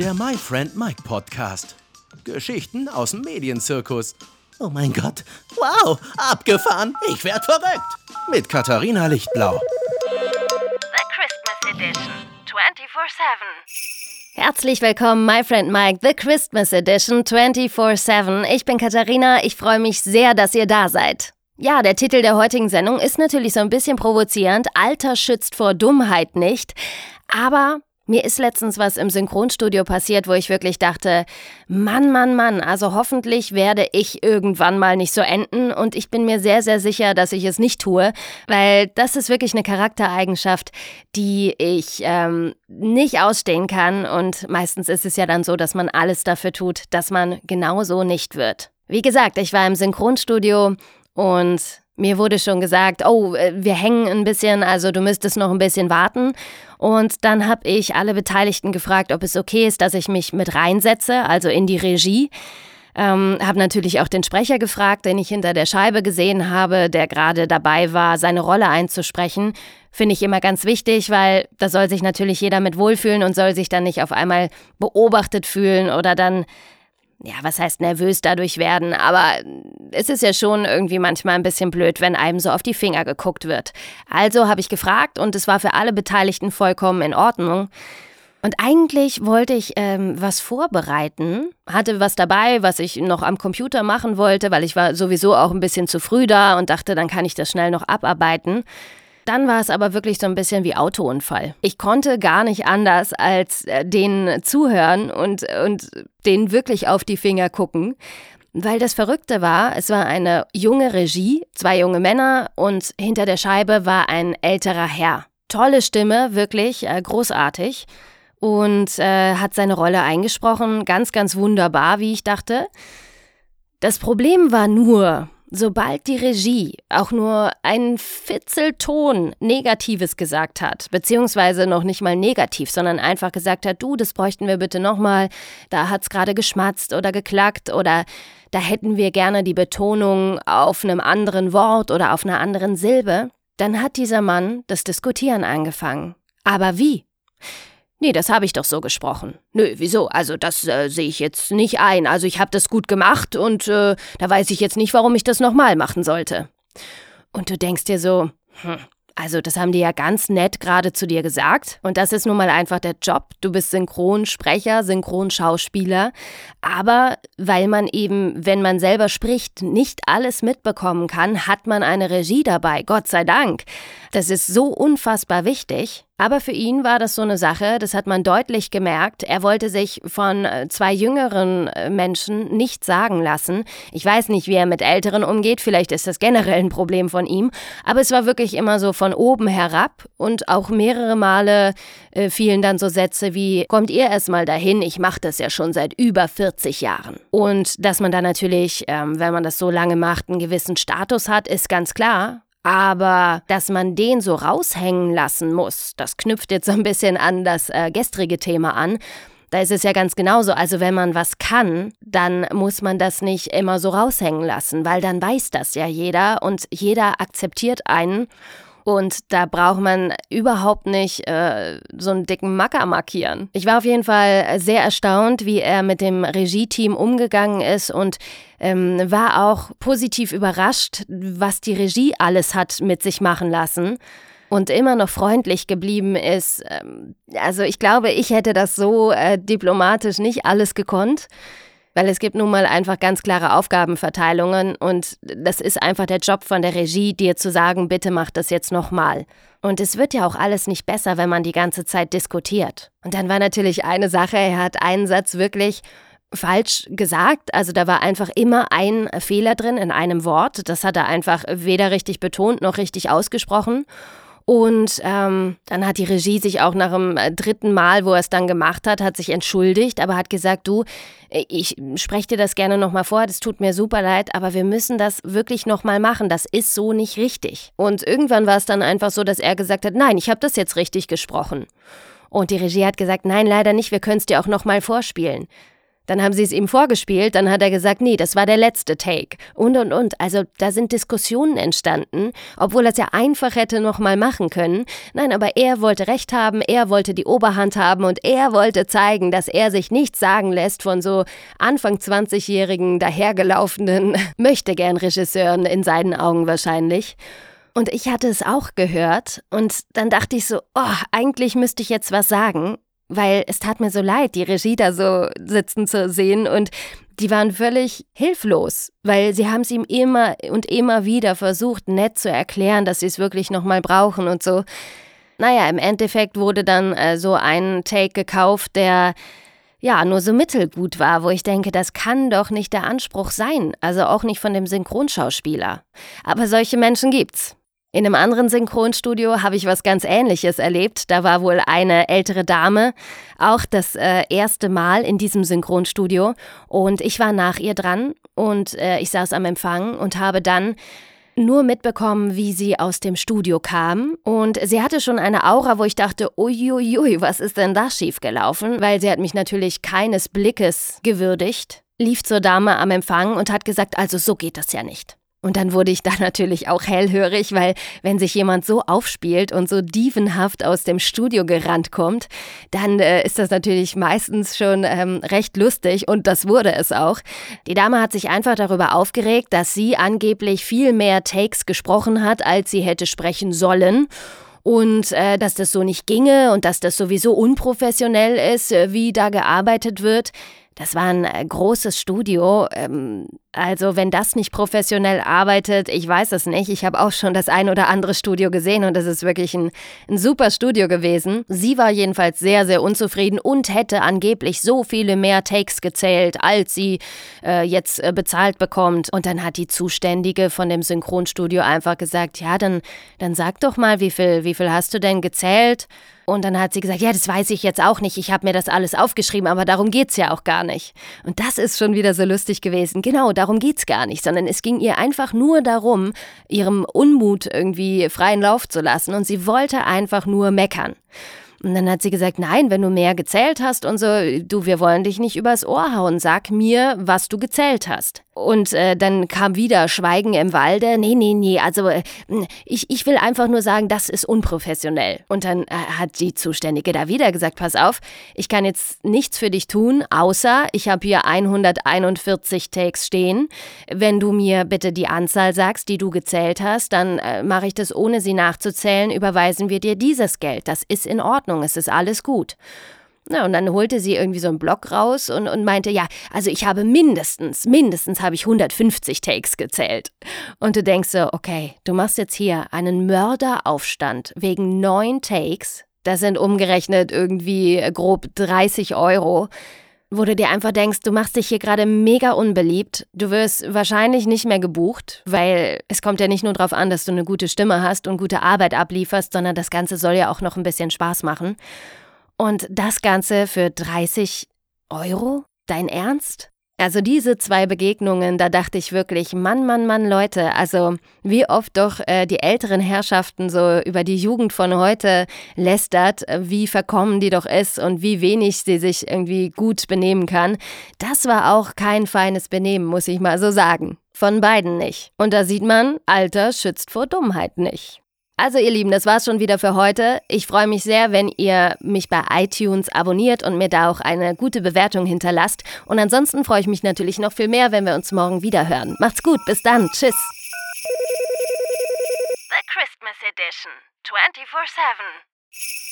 Der My Friend Mike Podcast. Geschichten aus dem Medienzirkus. Oh mein Gott. Wow, abgefahren. Ich werd verrückt. Mit Katharina Lichtblau. The Christmas Edition 24-7. Herzlich willkommen, my friend Mike, The Christmas Edition 24-7. Ich bin Katharina, ich freue mich sehr, dass ihr da seid. Ja, der Titel der heutigen Sendung ist natürlich so ein bisschen provozierend. Alter schützt vor Dummheit nicht. Aber mir ist letztens was im Synchronstudio passiert, wo ich wirklich dachte, Mann, Mann, Mann, also hoffentlich werde ich irgendwann mal nicht so enden und ich bin mir sehr, sehr sicher, dass ich es nicht tue, weil das ist wirklich eine Charaktereigenschaft, die ich ähm, nicht ausstehen kann und meistens ist es ja dann so, dass man alles dafür tut, dass man genauso nicht wird. Wie gesagt, ich war im Synchronstudio und mir wurde schon gesagt, oh, äh, wir hängen ein bisschen, also du müsstest noch ein bisschen warten. Und dann habe ich alle Beteiligten gefragt, ob es okay ist, dass ich mich mit reinsetze, also in die Regie. Ähm, habe natürlich auch den Sprecher gefragt, den ich hinter der Scheibe gesehen habe, der gerade dabei war, seine Rolle einzusprechen. Finde ich immer ganz wichtig, weil da soll sich natürlich jeder mit wohlfühlen und soll sich dann nicht auf einmal beobachtet fühlen oder dann ja, was heißt nervös dadurch werden, aber es ist ja schon irgendwie manchmal ein bisschen blöd, wenn einem so auf die Finger geguckt wird. Also habe ich gefragt und es war für alle Beteiligten vollkommen in Ordnung. Und eigentlich wollte ich ähm, was vorbereiten, hatte was dabei, was ich noch am Computer machen wollte, weil ich war sowieso auch ein bisschen zu früh da und dachte, dann kann ich das schnell noch abarbeiten. Dann war es aber wirklich so ein bisschen wie Autounfall. Ich konnte gar nicht anders als äh, denen zuhören und, und denen wirklich auf die Finger gucken. Weil das Verrückte war, es war eine junge Regie, zwei junge Männer und hinter der Scheibe war ein älterer Herr. Tolle Stimme, wirklich äh, großartig. Und äh, hat seine Rolle eingesprochen, ganz, ganz wunderbar, wie ich dachte. Das Problem war nur, Sobald die Regie auch nur einen Fitzelton Negatives gesagt hat, beziehungsweise noch nicht mal negativ, sondern einfach gesagt hat, du, das bräuchten wir bitte nochmal, da hat's gerade geschmatzt oder geklackt oder da hätten wir gerne die Betonung auf einem anderen Wort oder auf einer anderen Silbe, dann hat dieser Mann das Diskutieren angefangen. Aber wie? Nee, das habe ich doch so gesprochen. Nö, wieso? Also das äh, sehe ich jetzt nicht ein. Also ich habe das gut gemacht und äh, da weiß ich jetzt nicht, warum ich das nochmal machen sollte. Und du denkst dir so, hm, also das haben die ja ganz nett gerade zu dir gesagt. Und das ist nun mal einfach der Job. Du bist Synchronsprecher, Synchronschauspieler. Aber weil man eben, wenn man selber spricht, nicht alles mitbekommen kann, hat man eine Regie dabei. Gott sei Dank. Das ist so unfassbar wichtig. Aber für ihn war das so eine Sache, das hat man deutlich gemerkt. Er wollte sich von äh, zwei jüngeren äh, Menschen nicht sagen lassen. Ich weiß nicht, wie er mit Älteren umgeht, vielleicht ist das generell ein Problem von ihm, aber es war wirklich immer so von oben herab und auch mehrere Male äh, fielen dann so Sätze wie, kommt ihr erst mal dahin, ich mache das ja schon seit über 40 Jahren. Und dass man da natürlich, ähm, wenn man das so lange macht, einen gewissen Status hat, ist ganz klar. Aber dass man den so raushängen lassen muss, das knüpft jetzt so ein bisschen an das äh, gestrige Thema an. Da ist es ja ganz genauso. Also wenn man was kann, dann muss man das nicht immer so raushängen lassen, weil dann weiß das ja jeder und jeder akzeptiert einen. Und da braucht man überhaupt nicht äh, so einen dicken Macker markieren. Ich war auf jeden Fall sehr erstaunt, wie er mit dem Regie-Team umgegangen ist und ähm, war auch positiv überrascht, was die Regie alles hat mit sich machen lassen und immer noch freundlich geblieben ist. Ähm, also ich glaube, ich hätte das so äh, diplomatisch nicht alles gekonnt. Weil es gibt nun mal einfach ganz klare Aufgabenverteilungen und das ist einfach der Job von der Regie, dir zu sagen, bitte mach das jetzt nochmal. Und es wird ja auch alles nicht besser, wenn man die ganze Zeit diskutiert. Und dann war natürlich eine Sache, er hat einen Satz wirklich falsch gesagt. Also da war einfach immer ein Fehler drin in einem Wort. Das hat er einfach weder richtig betont noch richtig ausgesprochen. Und ähm, dann hat die Regie sich auch nach dem äh, dritten Mal, wo er es dann gemacht hat, hat sich entschuldigt, aber hat gesagt, du, äh, ich spreche dir das gerne nochmal vor, das tut mir super leid, aber wir müssen das wirklich nochmal machen, das ist so nicht richtig. Und irgendwann war es dann einfach so, dass er gesagt hat, nein, ich habe das jetzt richtig gesprochen. Und die Regie hat gesagt, nein, leider nicht, wir können es dir auch nochmal vorspielen. Dann haben sie es ihm vorgespielt, dann hat er gesagt, nee, das war der letzte Take. Und, und, und. Also da sind Diskussionen entstanden, obwohl er es ja einfach hätte nochmal machen können. Nein, aber er wollte Recht haben, er wollte die Oberhand haben und er wollte zeigen, dass er sich nichts sagen lässt von so Anfang 20-jährigen, dahergelaufenen, möchte gern Regisseuren in seinen Augen wahrscheinlich. Und ich hatte es auch gehört und dann dachte ich so, oh, eigentlich müsste ich jetzt was sagen, weil es tat mir so leid, die Regie da so sitzen zu sehen und die waren völlig hilflos, weil sie haben es ihm immer und immer wieder versucht, nett zu erklären, dass sie es wirklich nochmal brauchen und so. Naja, im Endeffekt wurde dann äh, so ein Take gekauft, der ja, nur so mittelgut war, wo ich denke, das kann doch nicht der Anspruch sein, also auch nicht von dem Synchronschauspieler. Aber solche Menschen gibt's. In einem anderen Synchronstudio habe ich was ganz Ähnliches erlebt. Da war wohl eine ältere Dame, auch das äh, erste Mal in diesem Synchronstudio. Und ich war nach ihr dran und äh, ich saß am Empfang und habe dann nur mitbekommen, wie sie aus dem Studio kam. Und sie hatte schon eine Aura, wo ich dachte, uiuiui, was ist denn da schiefgelaufen? Weil sie hat mich natürlich keines Blickes gewürdigt, lief zur Dame am Empfang und hat gesagt, also so geht das ja nicht. Und dann wurde ich da natürlich auch hellhörig, weil wenn sich jemand so aufspielt und so dievenhaft aus dem Studio gerannt kommt, dann äh, ist das natürlich meistens schon ähm, recht lustig und das wurde es auch. Die Dame hat sich einfach darüber aufgeregt, dass sie angeblich viel mehr Takes gesprochen hat, als sie hätte sprechen sollen und äh, dass das so nicht ginge und dass das sowieso unprofessionell ist, äh, wie da gearbeitet wird. Das war ein äh, großes Studio. Ähm, also, wenn das nicht professionell arbeitet, ich weiß es nicht. Ich habe auch schon das ein oder andere Studio gesehen und das ist wirklich ein, ein super Studio gewesen. Sie war jedenfalls sehr, sehr unzufrieden und hätte angeblich so viele mehr Takes gezählt, als sie äh, jetzt äh, bezahlt bekommt. Und dann hat die Zuständige von dem Synchronstudio einfach gesagt: Ja, dann, dann sag doch mal, wie viel, wie viel hast du denn gezählt? Und dann hat sie gesagt, ja, das weiß ich jetzt auch nicht, ich habe mir das alles aufgeschrieben, aber darum geht's ja auch gar nicht. Und das ist schon wieder so lustig gewesen. Genau, darum geht's gar nicht, sondern es ging ihr einfach nur darum, ihrem Unmut irgendwie freien Lauf zu lassen und sie wollte einfach nur meckern. Und dann hat sie gesagt, nein, wenn du mehr gezählt hast und so, du, wir wollen dich nicht übers Ohr hauen, sag mir, was du gezählt hast. Und äh, dann kam wieder Schweigen im Walde. Nee, nee, nee, also äh, ich, ich will einfach nur sagen, das ist unprofessionell. Und dann äh, hat die Zuständige da wieder gesagt, pass auf, ich kann jetzt nichts für dich tun, außer ich habe hier 141 Takes stehen. Wenn du mir bitte die Anzahl sagst, die du gezählt hast, dann äh, mache ich das ohne sie nachzuzählen, überweisen wir dir dieses Geld. Das ist in Ordnung, es ist alles gut. Na, und dann holte sie irgendwie so einen Block raus und, und meinte, ja, also ich habe mindestens, mindestens habe ich 150 Takes gezählt. Und du denkst so, okay, du machst jetzt hier einen Mörderaufstand wegen neun Takes. Das sind umgerechnet irgendwie grob 30 Euro wo du dir einfach denkst, du machst dich hier gerade mega unbeliebt. Du wirst wahrscheinlich nicht mehr gebucht, weil es kommt ja nicht nur darauf an, dass du eine gute Stimme hast und gute Arbeit ablieferst, sondern das Ganze soll ja auch noch ein bisschen Spaß machen. Und das Ganze für 30 Euro? Dein Ernst? Also diese zwei Begegnungen, da dachte ich wirklich, Mann, Mann, Mann, Leute, also wie oft doch äh, die älteren Herrschaften so über die Jugend von heute lästert, wie verkommen die doch ist und wie wenig sie sich irgendwie gut benehmen kann. Das war auch kein feines Benehmen, muss ich mal so sagen. Von beiden nicht. Und da sieht man, Alter schützt vor Dummheit nicht. Also ihr Lieben, das war's schon wieder für heute. Ich freue mich sehr, wenn ihr mich bei iTunes abonniert und mir da auch eine gute Bewertung hinterlasst. Und ansonsten freue ich mich natürlich noch viel mehr, wenn wir uns morgen wieder hören. Macht's gut, bis dann, tschüss. The Christmas Edition 24/7